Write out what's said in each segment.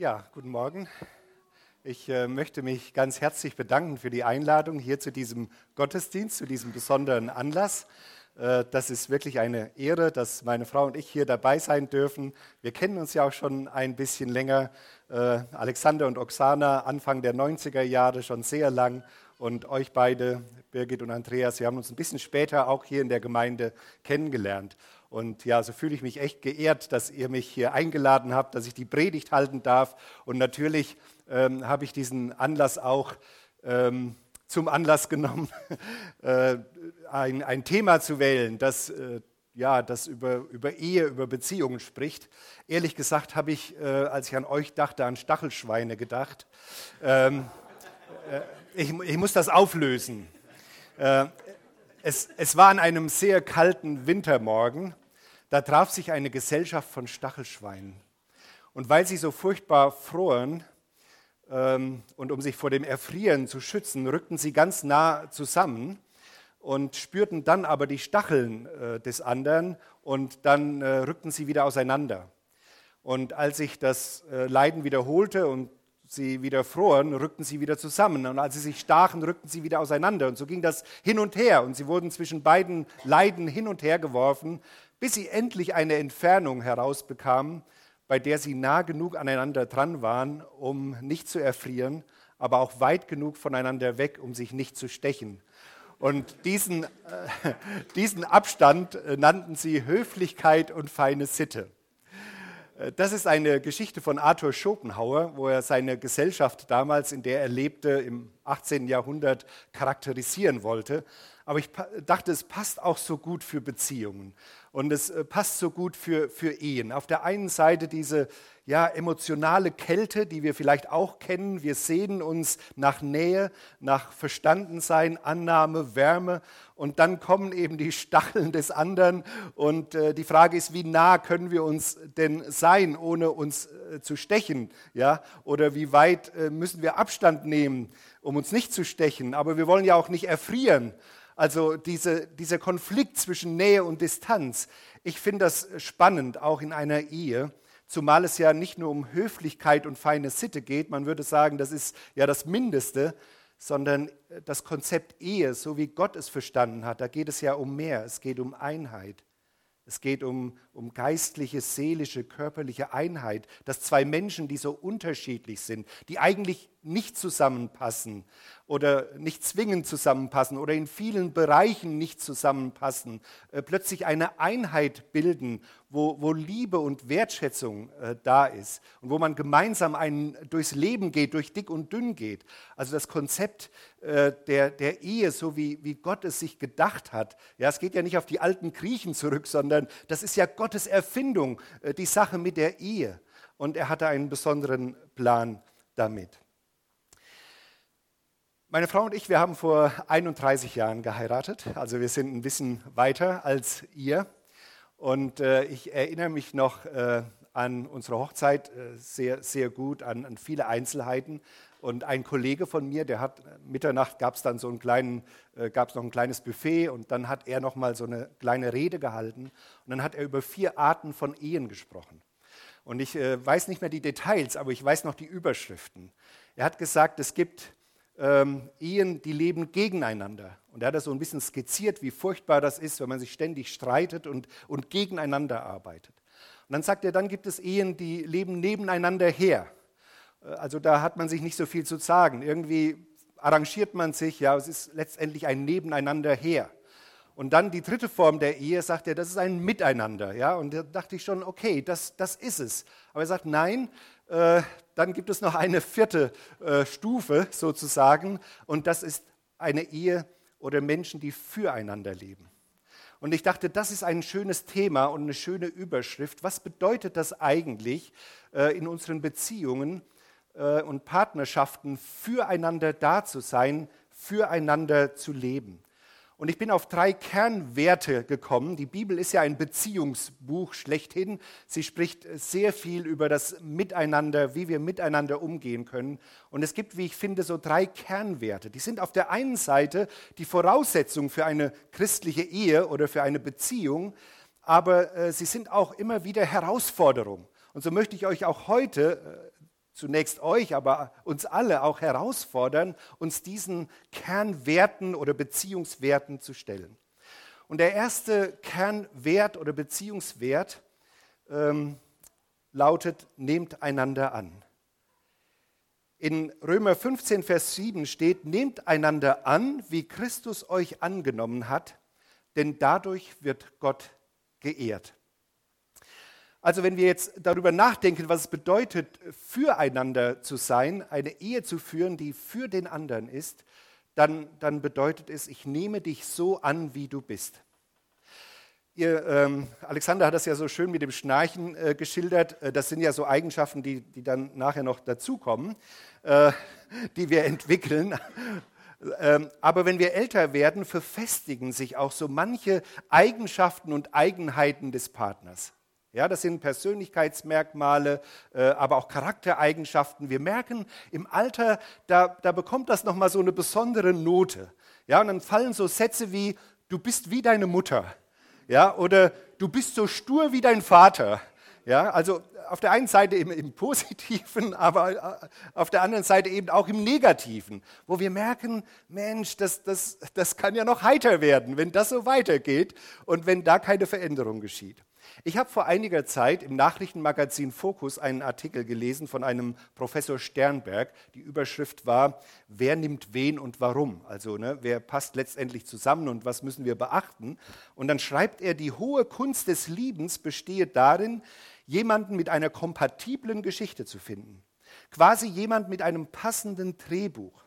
Ja, guten Morgen. Ich äh, möchte mich ganz herzlich bedanken für die Einladung hier zu diesem Gottesdienst, zu diesem besonderen Anlass. Äh, das ist wirklich eine Ehre, dass meine Frau und ich hier dabei sein dürfen. Wir kennen uns ja auch schon ein bisschen länger. Äh, Alexander und Oksana, Anfang der 90er Jahre, schon sehr lang. Und euch beide, Birgit und Andreas, wir haben uns ein bisschen später auch hier in der Gemeinde kennengelernt. Und ja, so fühle ich mich echt geehrt, dass ihr mich hier eingeladen habt, dass ich die Predigt halten darf. Und natürlich ähm, habe ich diesen Anlass auch ähm, zum Anlass genommen, äh, ein, ein, Thema zu wählen, das, äh, ja, das über, über Ehe, über Beziehungen spricht. Ehrlich gesagt habe ich, äh, als ich an euch dachte, an Stachelschweine gedacht. Ähm, äh, ich, ich, muss das auflösen. Äh, es, es war an einem sehr kalten Wintermorgen, da traf sich eine Gesellschaft von Stachelschweinen. Und weil sie so furchtbar froren ähm, und um sich vor dem Erfrieren zu schützen, rückten sie ganz nah zusammen und spürten dann aber die Stacheln äh, des anderen und dann äh, rückten sie wieder auseinander. Und als sich das äh, Leiden wiederholte und sie wieder froren, rückten sie wieder zusammen. Und als sie sich stachen, rückten sie wieder auseinander. Und so ging das hin und her. Und sie wurden zwischen beiden Leiden hin und her geworfen, bis sie endlich eine Entfernung herausbekamen, bei der sie nah genug aneinander dran waren, um nicht zu erfrieren, aber auch weit genug voneinander weg, um sich nicht zu stechen. Und diesen, äh, diesen Abstand äh, nannten sie Höflichkeit und feine Sitte. Äh, das ist eine Geschichte von Arthur Schopenhauer, wo er seine Gesellschaft damals, in der er lebte, im 18. Jahrhundert charakterisieren wollte. Aber ich dachte, es passt auch so gut für Beziehungen und es äh, passt so gut für, für Ehen. Auf der einen Seite diese ja, emotionale Kälte, die wir vielleicht auch kennen. Wir sehnen uns nach Nähe, nach Verstandensein, Annahme, Wärme. Und dann kommen eben die Stacheln des anderen. Und äh, die Frage ist, wie nah können wir uns denn sein, ohne uns äh, zu stechen? Ja? Oder wie weit äh, müssen wir Abstand nehmen, um uns nicht zu stechen? Aber wir wollen ja auch nicht erfrieren. Also diese, dieser Konflikt zwischen Nähe und Distanz. Ich finde das spannend, auch in einer Ehe zumal es ja nicht nur um Höflichkeit und feine Sitte geht, man würde sagen, das ist ja das Mindeste, sondern das Konzept Ehe, so wie Gott es verstanden hat, da geht es ja um mehr, es geht um Einheit. Es geht um, um geistliche, seelische, körperliche Einheit, dass zwei Menschen, die so unterschiedlich sind, die eigentlich nicht zusammenpassen oder nicht zwingend zusammenpassen oder in vielen Bereichen nicht zusammenpassen, äh, plötzlich eine Einheit bilden, wo, wo Liebe und Wertschätzung äh, da ist und wo man gemeinsam ein, durchs Leben geht, durch dick und dünn geht. Also das Konzept äh, der, der Ehe, so wie, wie Gott es sich gedacht hat. Ja, es geht ja nicht auf die alten Griechen zurück, sondern das ist ja Gottes Erfindung, äh, die Sache mit der Ehe. Und er hatte einen besonderen Plan damit. Meine Frau und ich, wir haben vor 31 Jahren geheiratet, also wir sind ein bisschen weiter als ihr. Und äh, ich erinnere mich noch äh, an unsere Hochzeit äh, sehr, sehr gut, an, an, viele Einzelheiten. Und ein Kollege von mir, der hat Mitternacht gab es dann so einen kleinen, äh, gab es noch ein kleines Buffet und dann hat er noch mal so eine kleine Rede gehalten und dann hat er über vier Arten von Ehen gesprochen. Und ich äh, weiß nicht mehr die Details, aber ich weiß noch die Überschriften. Er hat gesagt, es gibt ähm, Ehen, die leben gegeneinander. Und er hat das so ein bisschen skizziert, wie furchtbar das ist, wenn man sich ständig streitet und, und gegeneinander arbeitet. Und dann sagt er, dann gibt es Ehen, die leben nebeneinander her. Äh, also da hat man sich nicht so viel zu sagen. Irgendwie arrangiert man sich, ja, es ist letztendlich ein Nebeneinander her. Und dann die dritte Form der Ehe, sagt er, das ist ein Miteinander. Ja? Und da dachte ich schon, okay, das, das ist es. Aber er sagt, nein, dann gibt es noch eine vierte äh, Stufe sozusagen und das ist eine Ehe oder Menschen, die füreinander leben. Und ich dachte, das ist ein schönes Thema und eine schöne Überschrift. Was bedeutet das eigentlich äh, in unseren Beziehungen äh, und Partnerschaften, füreinander da zu sein, füreinander zu leben? Und ich bin auf drei Kernwerte gekommen. Die Bibel ist ja ein Beziehungsbuch schlechthin. Sie spricht sehr viel über das Miteinander, wie wir miteinander umgehen können. Und es gibt, wie ich finde, so drei Kernwerte. Die sind auf der einen Seite die Voraussetzung für eine christliche Ehe oder für eine Beziehung, aber äh, sie sind auch immer wieder Herausforderung. Und so möchte ich euch auch heute äh, zunächst euch, aber uns alle auch herausfordern, uns diesen Kernwerten oder Beziehungswerten zu stellen. Und der erste Kernwert oder Beziehungswert ähm, lautet, nehmt einander an. In Römer 15, Vers 7 steht, nehmt einander an, wie Christus euch angenommen hat, denn dadurch wird Gott geehrt. Also wenn wir jetzt darüber nachdenken, was es bedeutet, füreinander zu sein, eine Ehe zu führen, die für den anderen ist, dann, dann bedeutet es, ich nehme dich so an, wie du bist. Ihr, ähm, Alexander hat das ja so schön mit dem Schnarchen äh, geschildert. Äh, das sind ja so Eigenschaften, die, die dann nachher noch dazukommen, äh, die wir entwickeln. Ähm, aber wenn wir älter werden, verfestigen sich auch so manche Eigenschaften und Eigenheiten des Partners. Ja, das sind Persönlichkeitsmerkmale, äh, aber auch Charaktereigenschaften. Wir merken im Alter, da, da bekommt das nochmal so eine besondere Note. Ja, und dann fallen so Sätze wie, du bist wie deine Mutter ja, oder du bist so stur wie dein Vater. Ja, also auf der einen Seite im, im Positiven, aber äh, auf der anderen Seite eben auch im Negativen, wo wir merken, Mensch, das, das, das kann ja noch heiter werden, wenn das so weitergeht und wenn da keine Veränderung geschieht. Ich habe vor einiger Zeit im Nachrichtenmagazin Focus einen Artikel gelesen von einem Professor Sternberg. Die Überschrift war, wer nimmt wen und warum? Also ne, wer passt letztendlich zusammen und was müssen wir beachten? Und dann schreibt er, die hohe Kunst des Liebens bestehe darin, jemanden mit einer kompatiblen Geschichte zu finden. Quasi jemand mit einem passenden Drehbuch.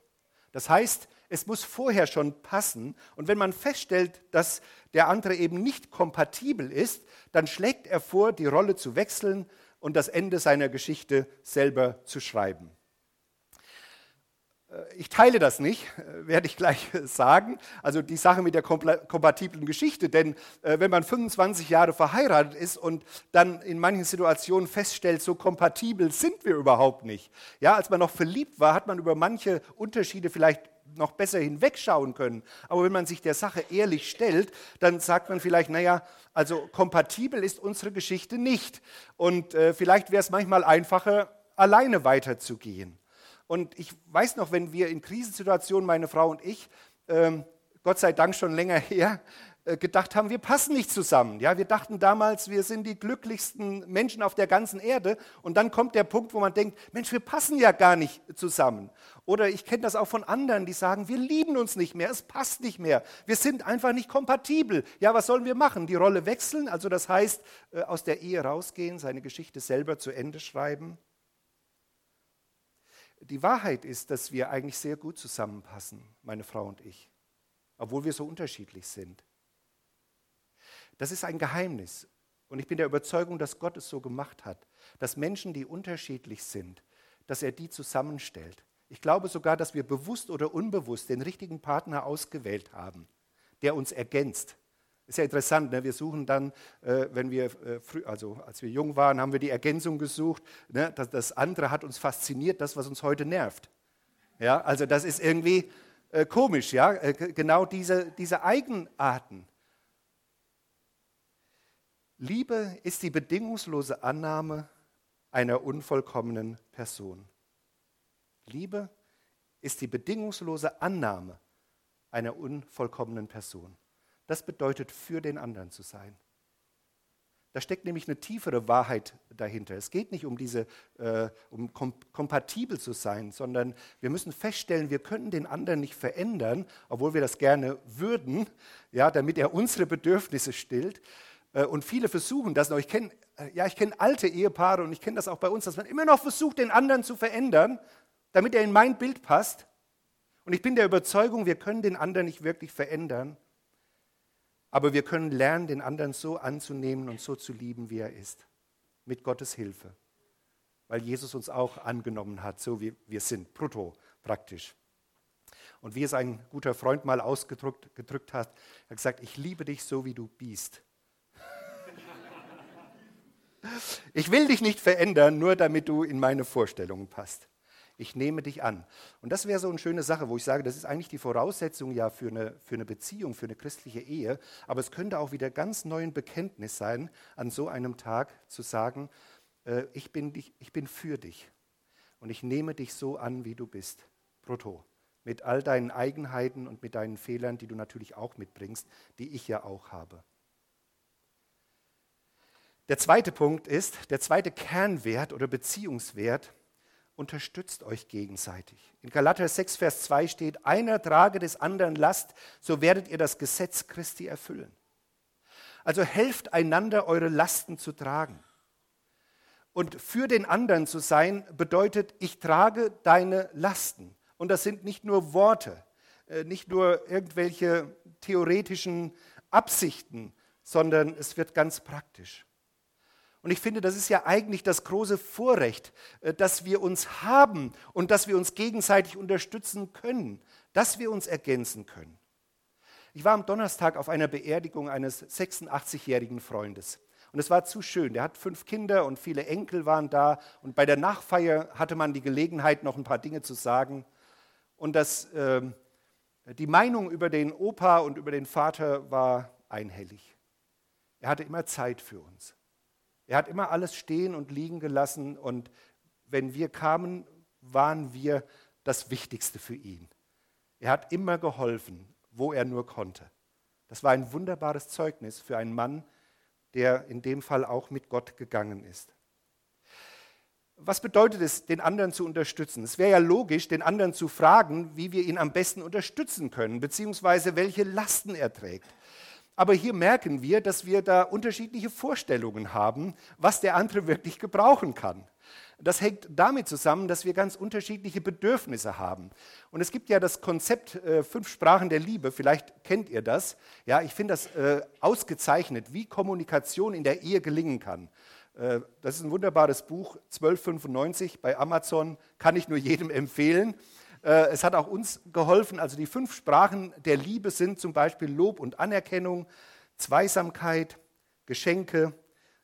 Das heißt, es muss vorher schon passen. Und wenn man feststellt, dass der andere eben nicht kompatibel ist, dann schlägt er vor, die Rolle zu wechseln und das Ende seiner Geschichte selber zu schreiben. Äh, ich teile das nicht, äh, werde ich gleich sagen. Also die Sache mit der kompatiblen Geschichte. Denn äh, wenn man 25 Jahre verheiratet ist und dann in manchen Situationen feststellt, so kompatibel sind wir überhaupt nicht. Ja, als man noch verliebt war, hat man über manche Unterschiede vielleicht noch besser hinwegschauen können. Aber wenn man sich der Sache ehrlich stellt, dann sagt man vielleicht, naja, also kompatibel ist unsere Geschichte nicht. Und äh, vielleicht wäre es manchmal einfacher, alleine weiterzugehen. Und ich weiß noch, wenn wir in Krisensituationen, meine Frau und ich, ähm, Gott sei Dank schon länger her, gedacht haben, wir passen nicht zusammen. Ja, wir dachten damals, wir sind die glücklichsten Menschen auf der ganzen Erde. Und dann kommt der Punkt, wo man denkt, Mensch, wir passen ja gar nicht zusammen. Oder ich kenne das auch von anderen, die sagen, wir lieben uns nicht mehr, es passt nicht mehr. Wir sind einfach nicht kompatibel. Ja, was sollen wir machen? Die Rolle wechseln? Also das heißt, äh, aus der Ehe rausgehen, seine Geschichte selber zu Ende schreiben. Die Wahrheit ist, dass wir eigentlich sehr gut zusammenpassen, meine Frau und ich, obwohl wir so unterschiedlich sind. Das ist ein Geheimnis. Und ich bin der Überzeugung, dass Gott es so gemacht hat, dass Menschen, die unterschiedlich sind, dass er die zusammenstellt. Ich glaube sogar, dass wir bewusst oder unbewusst den richtigen Partner ausgewählt haben, der uns ergänzt. Ist ja interessant, ne? wir suchen dann, äh, wenn wir äh, früh, also als wir jung waren, haben wir die Ergänzung gesucht. Ne? Das, das, andere hat uns fasziniert, das, was uns heute nervt. Ja, also das ist irgendwie äh, komisch, ja, äh, genau diese, diese Eigenarten. Liebe ist die bedingungslose Annahme einer unvollkommenen Person. Liebe ist die bedingungslose Annahme einer unvollkommenen Person. Das bedeutet, für den anderen zu sein. Da steckt nämlich eine tiefere Wahrheit dahinter. Es geht nicht um diese, äh, um kom kompatibel zu sein, sondern wir müssen feststellen, wir können den anderen nicht verändern, obwohl wir das gerne würden, ja, damit er unsere Bedürfnisse stillt. Äh, und viele versuchen das noch. Ich kenne äh, ja, kenn alte Ehepaare und ich kenne das auch bei uns, dass man immer noch versucht, den anderen zu verändern, damit er in mein Bild passt. Und ich bin der Überzeugung, wir können den anderen nicht wirklich verändern, aber wir können lernen, den anderen so anzunehmen und so zu lieben, wie er ist, mit Gottes Hilfe, weil Jesus uns auch angenommen hat, so wie wir sind, brutto praktisch. Und wie es ein guter Freund mal ausgedrückt gedrückt hat, er hat gesagt, ich liebe dich so, wie du bist. Ich will dich nicht verändern, nur damit du in meine Vorstellungen passt. Ich nehme dich an. Und das wäre so eine schöne Sache, wo ich sage, das ist eigentlich die Voraussetzung ja für eine, für eine Beziehung, für eine christliche Ehe. Aber es könnte auch wieder ganz neuen Bekenntnis sein, an so einem Tag zu sagen, äh, ich, bin dich, ich bin für dich. und ich nehme dich so an, wie du bist. Brutto. Mit all deinen Eigenheiten und mit deinen Fehlern, die du natürlich auch mitbringst, die ich ja auch habe. Der zweite Punkt ist, der zweite Kernwert oder Beziehungswert, unterstützt euch gegenseitig. In Galater 6, Vers 2 steht, einer trage des anderen Last, so werdet ihr das Gesetz Christi erfüllen. Also helft einander, eure Lasten zu tragen. Und für den anderen zu sein, bedeutet, ich trage deine Lasten. Und das sind nicht nur Worte, äh, nicht nur irgendwelche theoretischen Absichten, sondern es wird ganz praktisch. Und ich finde, das ist ja eigentlich das große Vorrecht, äh, dass wir uns haben und dass wir uns gegenseitig unterstützen können, dass wir uns ergänzen können. Ich war am Donnerstag auf einer Beerdigung eines 86-jährigen Freundes. Und es war zu schön. Der hat fünf Kinder und viele Enkel waren da. Und bei der Nachfeier hatte man die Gelegenheit, noch ein paar Dinge zu sagen. Und das, äh, die Meinung über den Opa und über den Vater war einhellig. Er hatte immer Zeit für uns. Er hat immer alles stehen und liegen gelassen und wenn wir kamen, waren wir das Wichtigste für ihn. Er hat immer geholfen, wo er nur konnte. Das war ein wunderbares Zeugnis für einen Mann, der in dem Fall auch mit Gott gegangen ist. Was bedeutet es, den anderen zu unterstützen? Es wäre ja logisch, den anderen zu fragen, wie wir ihn am besten unterstützen können, beziehungsweise welche Lasten er trägt. Aber hier merken wir, dass wir da unterschiedliche Vorstellungen haben, was der andere wirklich gebrauchen kann. Das hängt damit zusammen, dass wir ganz unterschiedliche Bedürfnisse haben. Und es gibt ja das Konzept äh, fünf Sprachen der Liebe, vielleicht kennt ihr das. Ja, ich finde das äh, ausgezeichnet, wie Kommunikation in der Ehe gelingen kann. Äh, das ist ein wunderbares Buch, 1295 bei Amazon, kann ich nur jedem empfehlen. Äh, es hat auch uns geholfen. Also die fünf Sprachen der Liebe sind zum Beispiel Lob und Anerkennung, Zweisamkeit, Geschenke,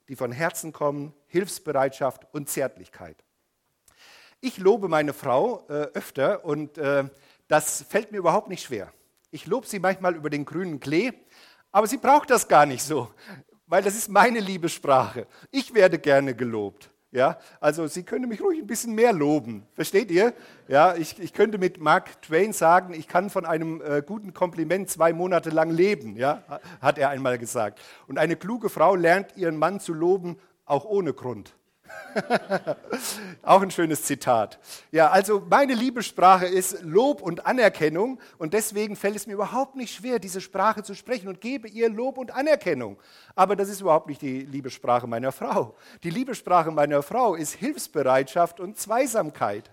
die von Herzen kommen, Hilfsbereitschaft und Zärtlichkeit. Ich lobe meine Frau äh, öfter und äh, das fällt mir überhaupt nicht schwer. Ich lobe sie manchmal über den grünen Klee, aber sie braucht das gar nicht so, weil das ist meine Liebessprache. Ich werde gerne gelobt. Ja, also Sie können mich ruhig ein bisschen mehr loben. Versteht ihr? Ja, ich, ich könnte mit Mark Twain sagen, ich kann von einem äh, guten Kompliment zwei Monate lang leben. Ja, hat er einmal gesagt. Und eine kluge Frau lernt ihren Mann zu loben, auch ohne Grund. Auch ein schönes Zitat. Ja, also meine Liebessprache ist Lob und Anerkennung und deswegen fällt es mir überhaupt nicht schwer, diese Sprache zu sprechen und gebe ihr Lob und Anerkennung. Aber das ist überhaupt nicht die Liebessprache meiner Frau. Die Liebessprache meiner Frau ist Hilfsbereitschaft und Zweisamkeit.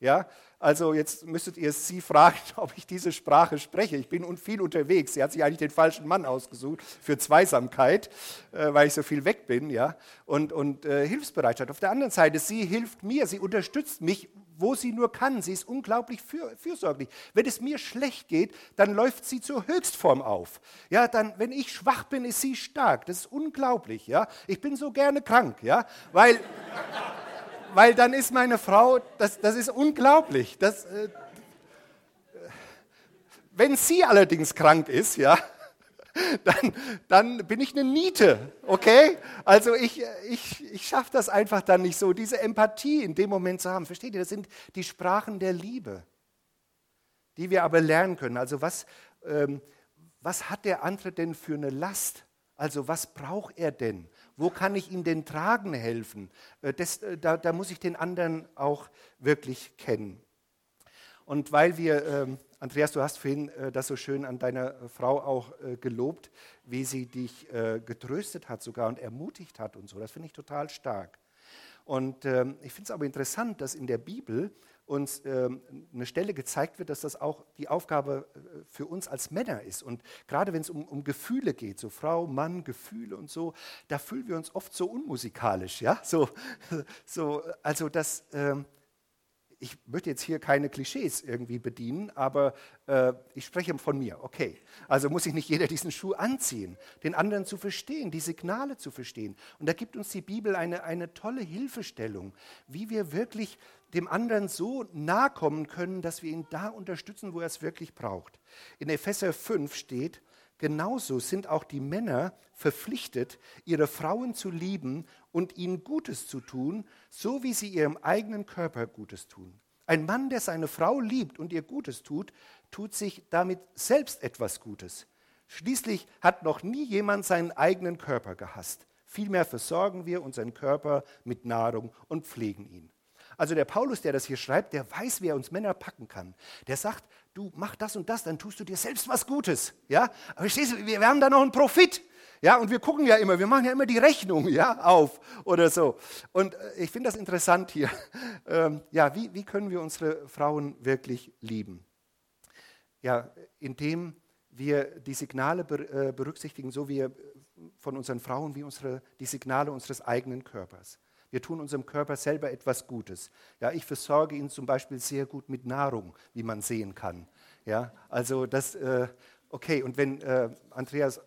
Ja, also jetzt müsstet ihr sie fragen, ob ich diese Sprache spreche. Ich bin viel unterwegs. Sie hat sich eigentlich den falschen Mann ausgesucht für Zweisamkeit, äh, weil ich so viel weg bin, ja. Und, und äh, Hilfsbereitschaft. Auf der anderen Seite, sie hilft mir, sie unterstützt mich, wo sie nur kann. Sie ist unglaublich für, fürsorglich. Wenn es mir schlecht geht, dann läuft sie zur Höchstform auf. Ja, dann, wenn ich schwach bin, ist sie stark. Das ist unglaublich, ja. Ich bin so gerne krank, ja, weil weil dann ist meine Frau, das, das ist unglaublich. Das, äh, wenn sie allerdings krank ist, ja, dann, dann bin ich eine Niete, okay? Also ich, ich, ich schaffe das einfach dann nicht so, diese Empathie in dem Moment zu haben. Versteht ihr, das sind die Sprachen der Liebe, die wir aber lernen können. Also was, ähm, was hat der andere denn für eine Last? Also was braucht er denn? Wo kann ich ihm denn tragen helfen? Äh, das, äh, da, da, muss ich den anderen auch wirklich kennen. Und weil wir, ähm, Andreas, du hast vorhin äh, das so schön an deiner Frau auch gelobt, wie sie dich getröstet hat sogar und ermutigt hat und so. Das finde ich total stark. Und ähm, ich finde es aber interessant, dass in der Bibel uns ähm, eine Stelle gezeigt wird, dass das auch die Aufgabe äh, für uns als Männer ist. Und gerade wenn es um, um Gefühle geht, so Frau, Mann, Gefühle und so, da fühlen wir uns oft so unmusikalisch. Ja? So, so, also das, ähm, ich möchte jetzt hier keine Klischees irgendwie bedienen, aber äh, ich spreche von mir, okay. Also muss sich nicht jeder diesen Schuh anziehen, den anderen zu verstehen, die Signale zu verstehen. Und da gibt uns die Bibel eine, eine tolle Hilfestellung, wie wir wirklich dem anderen so nahe kommen können, dass wir ihn da unterstützen, wo er es wirklich braucht. In Epheser 5 steht, genauso sind auch die Männer verpflichtet, ihre Frauen zu lieben und ihnen Gutes zu tun, so wie sie ihrem eigenen Körper Gutes tun. Ein Mann, der seine Frau liebt und ihr Gutes tut, tut sich damit selbst etwas Gutes. Schließlich hat noch nie jemand seinen eigenen Körper gehasst. Vielmehr versorgen wir unseren Körper mit Nahrung und pflegen ihn. Also der Paulus, der das hier schreibt, der weiß, wie er uns Männer packen kann. Der sagt, du mach das und das, dann tust du dir selbst was Gutes. Ja? Aber verstehst du, wir haben da noch einen Profit. Ja, und wir gucken ja immer, wir machen ja immer die Rechnung ja, auf oder so. Und äh, ich finde das interessant hier. Ähm, ja, wie, wie können wir unsere Frauen wirklich lieben? Ja, indem wir die Signale äh, berücksichtigen, so wie von unseren Frauen, wie unsere, die Signale unseres eigenen Körpers. Wir tun unserem Körper selber etwas Gutes. Ja, ich versorge ihn zum Beispiel sehr gut mit Nahrung, wie man sehen kann. Ja, also das, äh, okay, und wenn äh, Andreas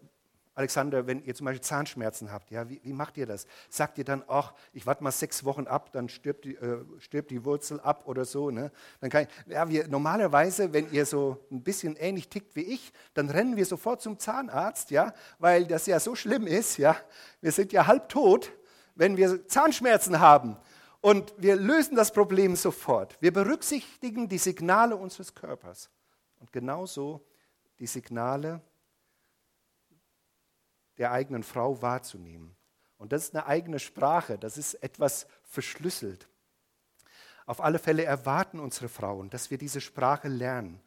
Alexander, wenn ihr zum Beispiel Zahnschmerzen habt, ja, wie, wie macht ihr das? Sagt ihr dann, ach, ich warte mal sechs Wochen ab, dann stirbt die, äh, stirbt die Wurzel ab oder so. Ne? Dann kann ich, ja, wir, normalerweise, wenn ihr so ein bisschen ähnlich tickt wie ich, dann rennen wir sofort zum Zahnarzt, ja, weil das ja so schlimm ist. Ja? Wir sind ja halb tot, wenn wir Zahnschmerzen haben. Und wir lösen das Problem sofort. Wir berücksichtigen die Signale unseres Körpers. Und genauso die Signale der eigenen Frau wahrzunehmen. Und das ist eine eigene Sprache, das ist etwas verschlüsselt. Auf alle Fälle erwarten unsere Frauen, dass wir diese Sprache lernen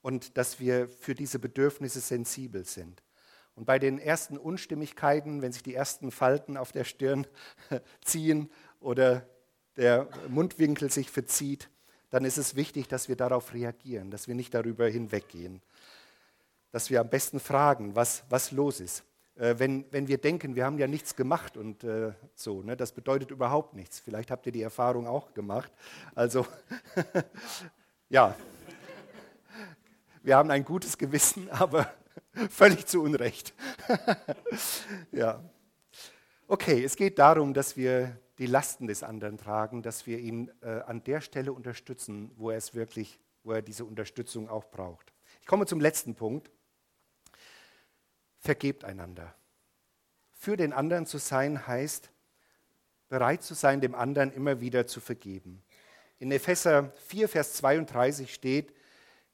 und dass wir für diese Bedürfnisse sensibel sind. Und bei den ersten Unstimmigkeiten, wenn sich die ersten Falten auf der Stirn ziehen oder der Mundwinkel sich verzieht, dann ist es wichtig, dass wir darauf reagieren, dass wir nicht darüber hinweggehen, dass wir am besten fragen, was, was los ist. Äh, wenn, wenn wir denken, wir haben ja nichts gemacht und äh, so, ne, das bedeutet überhaupt nichts. Vielleicht habt ihr die Erfahrung auch gemacht. Also, ja, wir haben ein gutes Gewissen, aber völlig zu Unrecht. ja. Okay, es geht darum, dass wir die Lasten des anderen tragen, dass wir ihn äh, an der Stelle unterstützen, wo er es wirklich, wo er diese Unterstützung auch braucht. Ich komme zum letzten Punkt. Vergebt einander. Für den anderen zu sein heißt, bereit zu sein, dem anderen immer wieder zu vergeben. In Epheser 4, Vers 32 steht,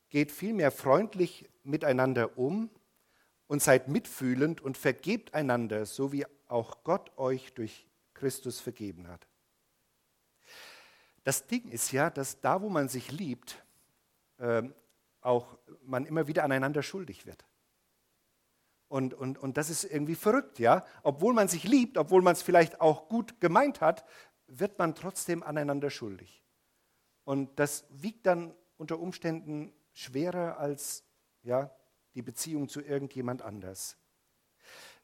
geht vielmehr freundlich miteinander um und seid mitfühlend und vergebt einander, so wie auch Gott euch durch Christus vergeben hat. Das Ding ist ja, dass da, wo man sich liebt, äh, auch man immer wieder aneinander schuldig wird. Und, und, und das ist irgendwie verrückt, ja. Obwohl man sich liebt, obwohl man es vielleicht auch gut gemeint hat, wird man trotzdem aneinander schuldig. Und das wiegt dann unter Umständen schwerer als ja, die Beziehung zu irgendjemand anders.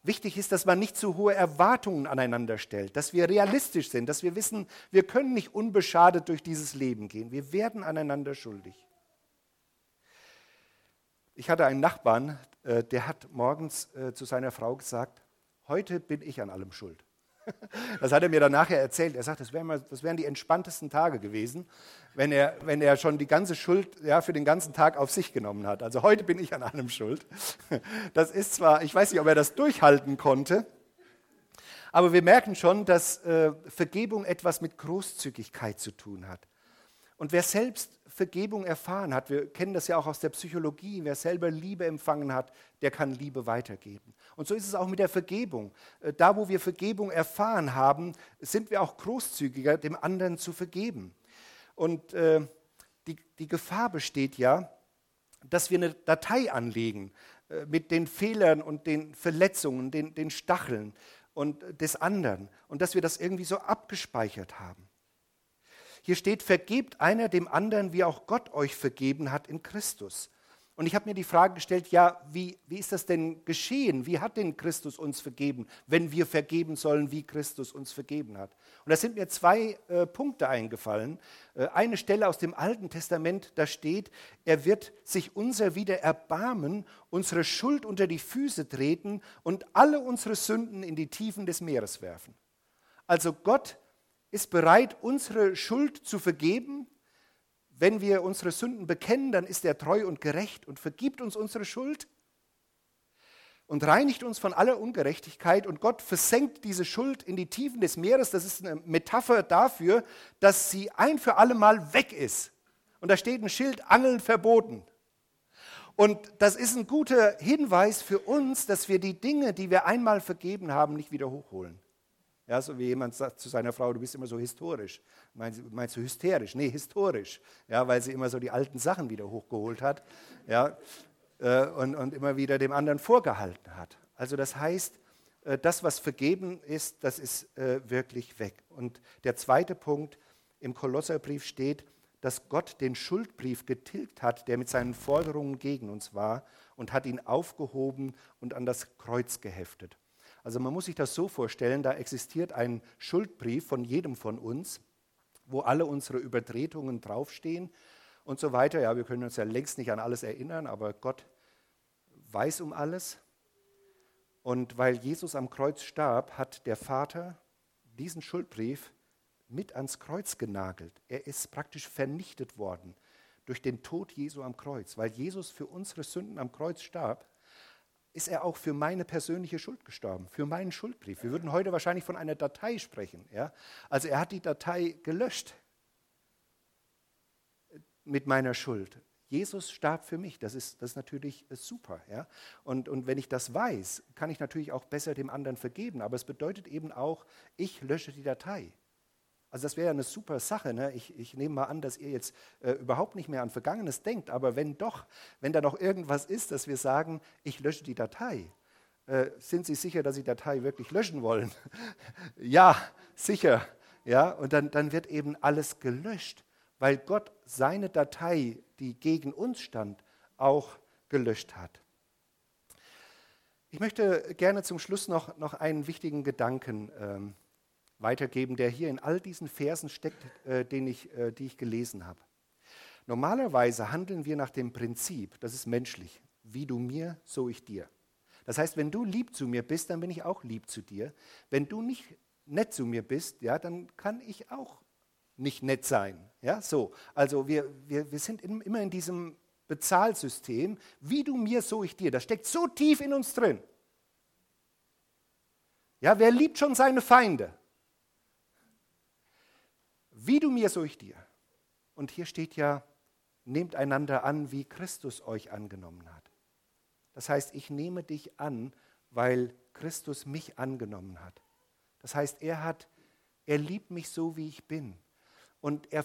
Wichtig ist, dass man nicht zu hohe Erwartungen aneinander stellt, dass wir realistisch sind, dass wir wissen, wir können nicht unbeschadet durch dieses Leben gehen. Wir werden aneinander schuldig. Ich hatte einen Nachbarn, äh, der hat morgens äh, zu seiner Frau gesagt, heute bin ich an allem schuld. Das hat er mir dann nachher erzählt. Er sagt, das wären, mal, das wären die entspanntesten Tage gewesen, wenn er, wenn er schon die ganze Schuld ja, für den ganzen Tag auf sich genommen hat. Also heute bin ich an allem schuld. Das ist zwar, ich weiß nicht, ob er das durchhalten konnte, aber wir merken schon, dass äh, Vergebung etwas mit Großzügigkeit zu tun hat. Und wer selbst Vergebung erfahren hat, wir kennen das ja auch aus der Psychologie, wer selber Liebe empfangen hat, der kann Liebe weitergeben. Und so ist es auch mit der Vergebung. Äh, da, wo wir Vergebung erfahren haben, sind wir auch großzügiger, dem anderen zu vergeben. Und äh, die, die Gefahr besteht ja, dass wir eine Datei anlegen äh, mit den Fehlern und den Verletzungen, den, den Stacheln und äh, des anderen und dass wir das irgendwie so abgespeichert haben. Hier steht, vergebt einer dem anderen, wie auch Gott euch vergeben hat in Christus. Und ich habe mir die Frage gestellt, ja, wie, wie ist das denn geschehen? Wie hat denn Christus uns vergeben, wenn wir vergeben sollen, wie Christus uns vergeben hat? Und da sind mir zwei äh, Punkte eingefallen. Äh, eine Stelle aus dem Alten Testament, da steht, er wird sich unser wieder erbarmen, unsere Schuld unter die Füße treten und alle unsere Sünden in die Tiefen des Meeres werfen. Also Gott ist bereit, unsere Schuld zu vergeben. Wenn wir unsere Sünden bekennen, dann ist er treu und gerecht und vergibt uns unsere Schuld. und reinigt uns von aller Ungerechtigkeit. Und Gott versenkt diese Schuld in die Tiefen des Meeres. Das ist eine Metapher dafür, dass sie ein für alle Mal weg ist. Und da steht ein Schild, Angeln verboten. Und das ist ein guter Hinweis für uns, dass wir die Dinge, die wir einmal vergeben haben, nicht wieder hochholen. Ja, so wie jemand sagt zu seiner Frau, du bist immer so historisch. Meinst, meinst du hysterisch? Nee, historisch. Ja, weil sie immer so die alten Sachen wieder hochgeholt hat. Ja, äh, und, und immer wieder dem anderen vorgehalten hat. Also das heißt, äh, das, was vergeben ist, das ist äh, wirklich weg. Und der zweite Punkt im Kolosserbrief steht, dass Gott den Schuldbrief getilgt hat, der mit seinen Forderungen gegen uns war, und hat ihn aufgehoben und an das Kreuz geheftet. Also man muss sich das so vorstellen, da existiert ein Schuldbrief von jedem von uns, wo alle unsere Übertretungen draufstehen und so weiter. Ja, wir können uns ja längst nicht an alles erinnern, aber Gott weiß um alles. Und weil Jesus am Kreuz starb, hat der Vater diesen Schuldbrief mit ans Kreuz genagelt. Er ist praktisch vernichtet worden durch den Tod Jesu am Kreuz. Weil Jesus für unsere Sünden am Kreuz starb, ist er auch für meine persönliche Schuld gestorben, für meinen Schuldbrief. Wir würden heute wahrscheinlich von einer Datei sprechen. Ja? Also er hat die Datei gelöscht mit meiner Schuld. Jesus starb für mich. Das ist, das ist natürlich super. Ja? Und, und wenn ich das weiß, kann ich natürlich auch besser dem anderen vergeben. Aber es bedeutet eben auch, ich lösche die Datei. Also das wäre ja eine super Sache. Ne? Ich, ich, nehme mal an, dass ihr jetzt äh, überhaupt nicht mehr an Vergangenes denkt. Aber wenn doch, wenn da noch irgendwas ist, dass wir sagen, ich lösche die Datei, äh, sind Sie sicher, dass Sie die Datei wirklich löschen wollen? ja, sicher. Ja? Und dann, dann wird eben alles gelöscht weil Gott seine Datei, die gegen uns stand, auch gelöscht hat. Ich möchte gerne zum Schluss noch, noch einen wichtigen Gedanken ähm, weitergeben, der hier in all diesen Versen steckt, äh, den ich, äh, die ich gelesen habe. Normalerweise handeln wir nach dem Prinzip, das ist menschlich, wie du mir, so ich dir. Das heißt, wenn du lieb zu mir bist, dann bin ich auch lieb zu dir. Wenn du nicht nett zu mir bist, ja, dann kann ich auch nicht nett sein. Ja, so. Also wir, wir, wir sind in, immer in diesem Bezahlsystem, wie du mir, so ich dir. Das steckt so tief in uns drin. Ja, wer liebt schon seine Feinde? Wie du mir, so ich dir. Und hier steht ja, nehmt einander an, wie Christus euch angenommen hat. Das heißt, ich nehme dich an, weil Christus mich angenommen hat. Das heißt, er hat, er liebt mich so, wie ich bin. Und er,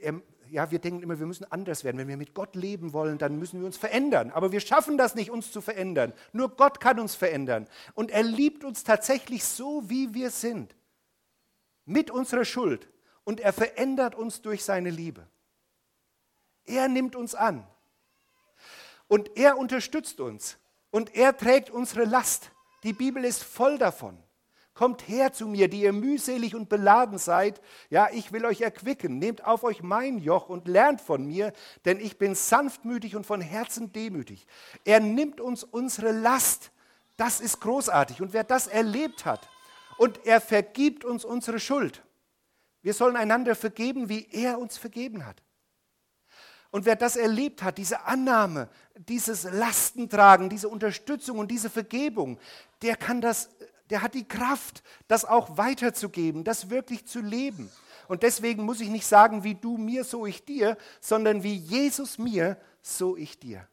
er, ja, wir denken immer, wir müssen anders werden. Wenn wir mit Gott leben wollen, dann müssen wir uns verändern. Aber wir schaffen das nicht, uns zu verändern. Nur Gott kann uns verändern. Und er liebt uns tatsächlich so, wie wir sind. Mit unserer Schuld. Und er verändert uns durch seine Liebe. Er nimmt uns an. Und er unterstützt uns. Und er trägt unsere Last. Die Bibel ist voll davon. Kommt her zu mir, die ihr mühselig und beladen seid. Ja, ich will euch erquicken. Nehmt auf euch mein Joch und lernt von mir, denn ich bin sanftmütig und von Herzen demütig. Er nimmt uns unsere Last. Das ist großartig. Und wer das erlebt hat, und er vergibt uns unsere Schuld. Wir sollen einander vergeben, wie er uns vergeben hat. Und wer das erlebt hat, diese Annahme, dieses Lastentragen, diese Unterstützung und diese Vergebung, der kann das der hat die Kraft, das auch weiterzugeben, das wirklich zu leben. Und deswegen muss ich nicht sagen, wie du mir, so ich dir, sondern wie Jesus mir, so ich dir.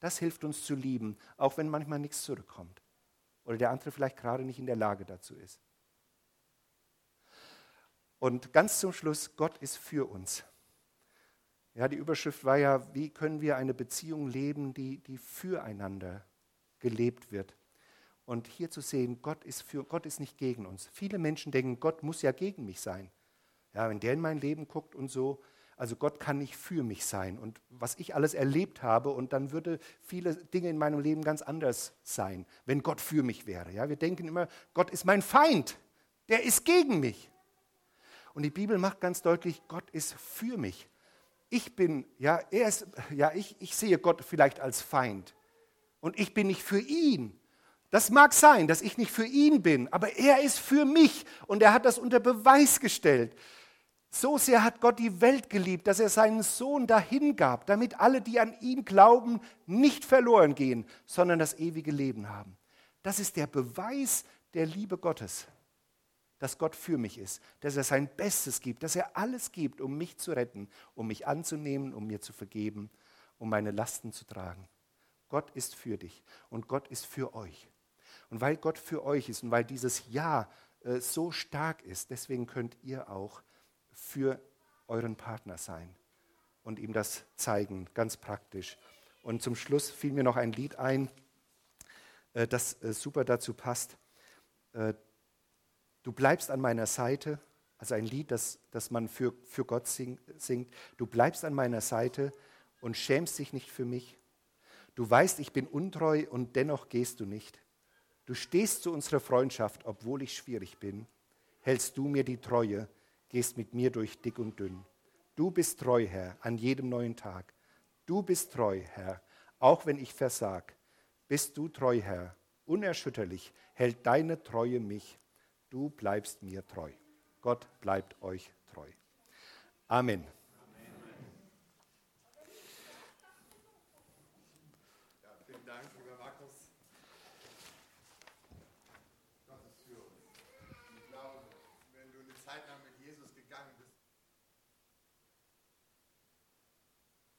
Das hilft uns zu lieben, auch wenn manchmal nichts zurückkommt. Oder der andere vielleicht gerade nicht in der Lage dazu ist. Und ganz zum Schluss, Gott ist für uns. Ja, die Überschrift war ja, wie können wir eine Beziehung leben, die, die füreinander gelebt wird. Und hier zu sehen, Gott ist, für, Gott ist nicht gegen uns. Viele Menschen denken, Gott muss ja gegen mich sein. Ja, wenn der in mein Leben guckt und so, also Gott kann nicht für mich sein und was ich alles erlebt habe und dann würde viele Dinge in meinem Leben ganz anders sein, wenn Gott für mich wäre. Ja, wir denken immer, Gott ist mein Feind, der ist gegen mich. Und die Bibel macht ganz deutlich, Gott ist für mich. Ich bin, ja, er ist, ja, ich, ich sehe Gott vielleicht als Feind und ich bin nicht für ihn. Das mag sein, dass ich nicht für ihn bin, aber er ist für mich und er hat das unter Beweis gestellt. So sehr hat Gott die Welt geliebt, dass er seinen Sohn dahingab, damit alle, die an ihn glauben, nicht verloren gehen, sondern das ewige Leben haben. Das ist der Beweis der Liebe Gottes, dass Gott für mich ist, dass er sein Bestes gibt, dass er alles gibt, um mich zu retten, um mich anzunehmen, um mir zu vergeben, um meine Lasten zu tragen. Gott ist für dich und Gott ist für euch. Und weil Gott für euch ist und weil dieses Ja äh, so stark ist, deswegen könnt ihr auch für euren Partner sein und ihm das zeigen, ganz praktisch. Und zum Schluss fiel mir noch ein Lied ein, äh, das äh, super dazu passt. Du bleibst an meiner Seite, also ein Lied, das, das man für, für Gott singt. Du bleibst an meiner Seite und schämst dich nicht für mich. Du weißt, ich bin untreu und dennoch gehst du nicht. Du stehst zu unserer Freundschaft, obwohl ich schwierig bin. Hältst du mir die Treue, gehst mit mir durch dick und dünn. Du bist treu, Herr, an jedem neuen Tag. Du bist treu, Herr, auch wenn ich versag. Bist du treu, Herr, unerschütterlich hält deine Treue mich. Du bleibst mir treu. Gott bleibt euch treu. Amen.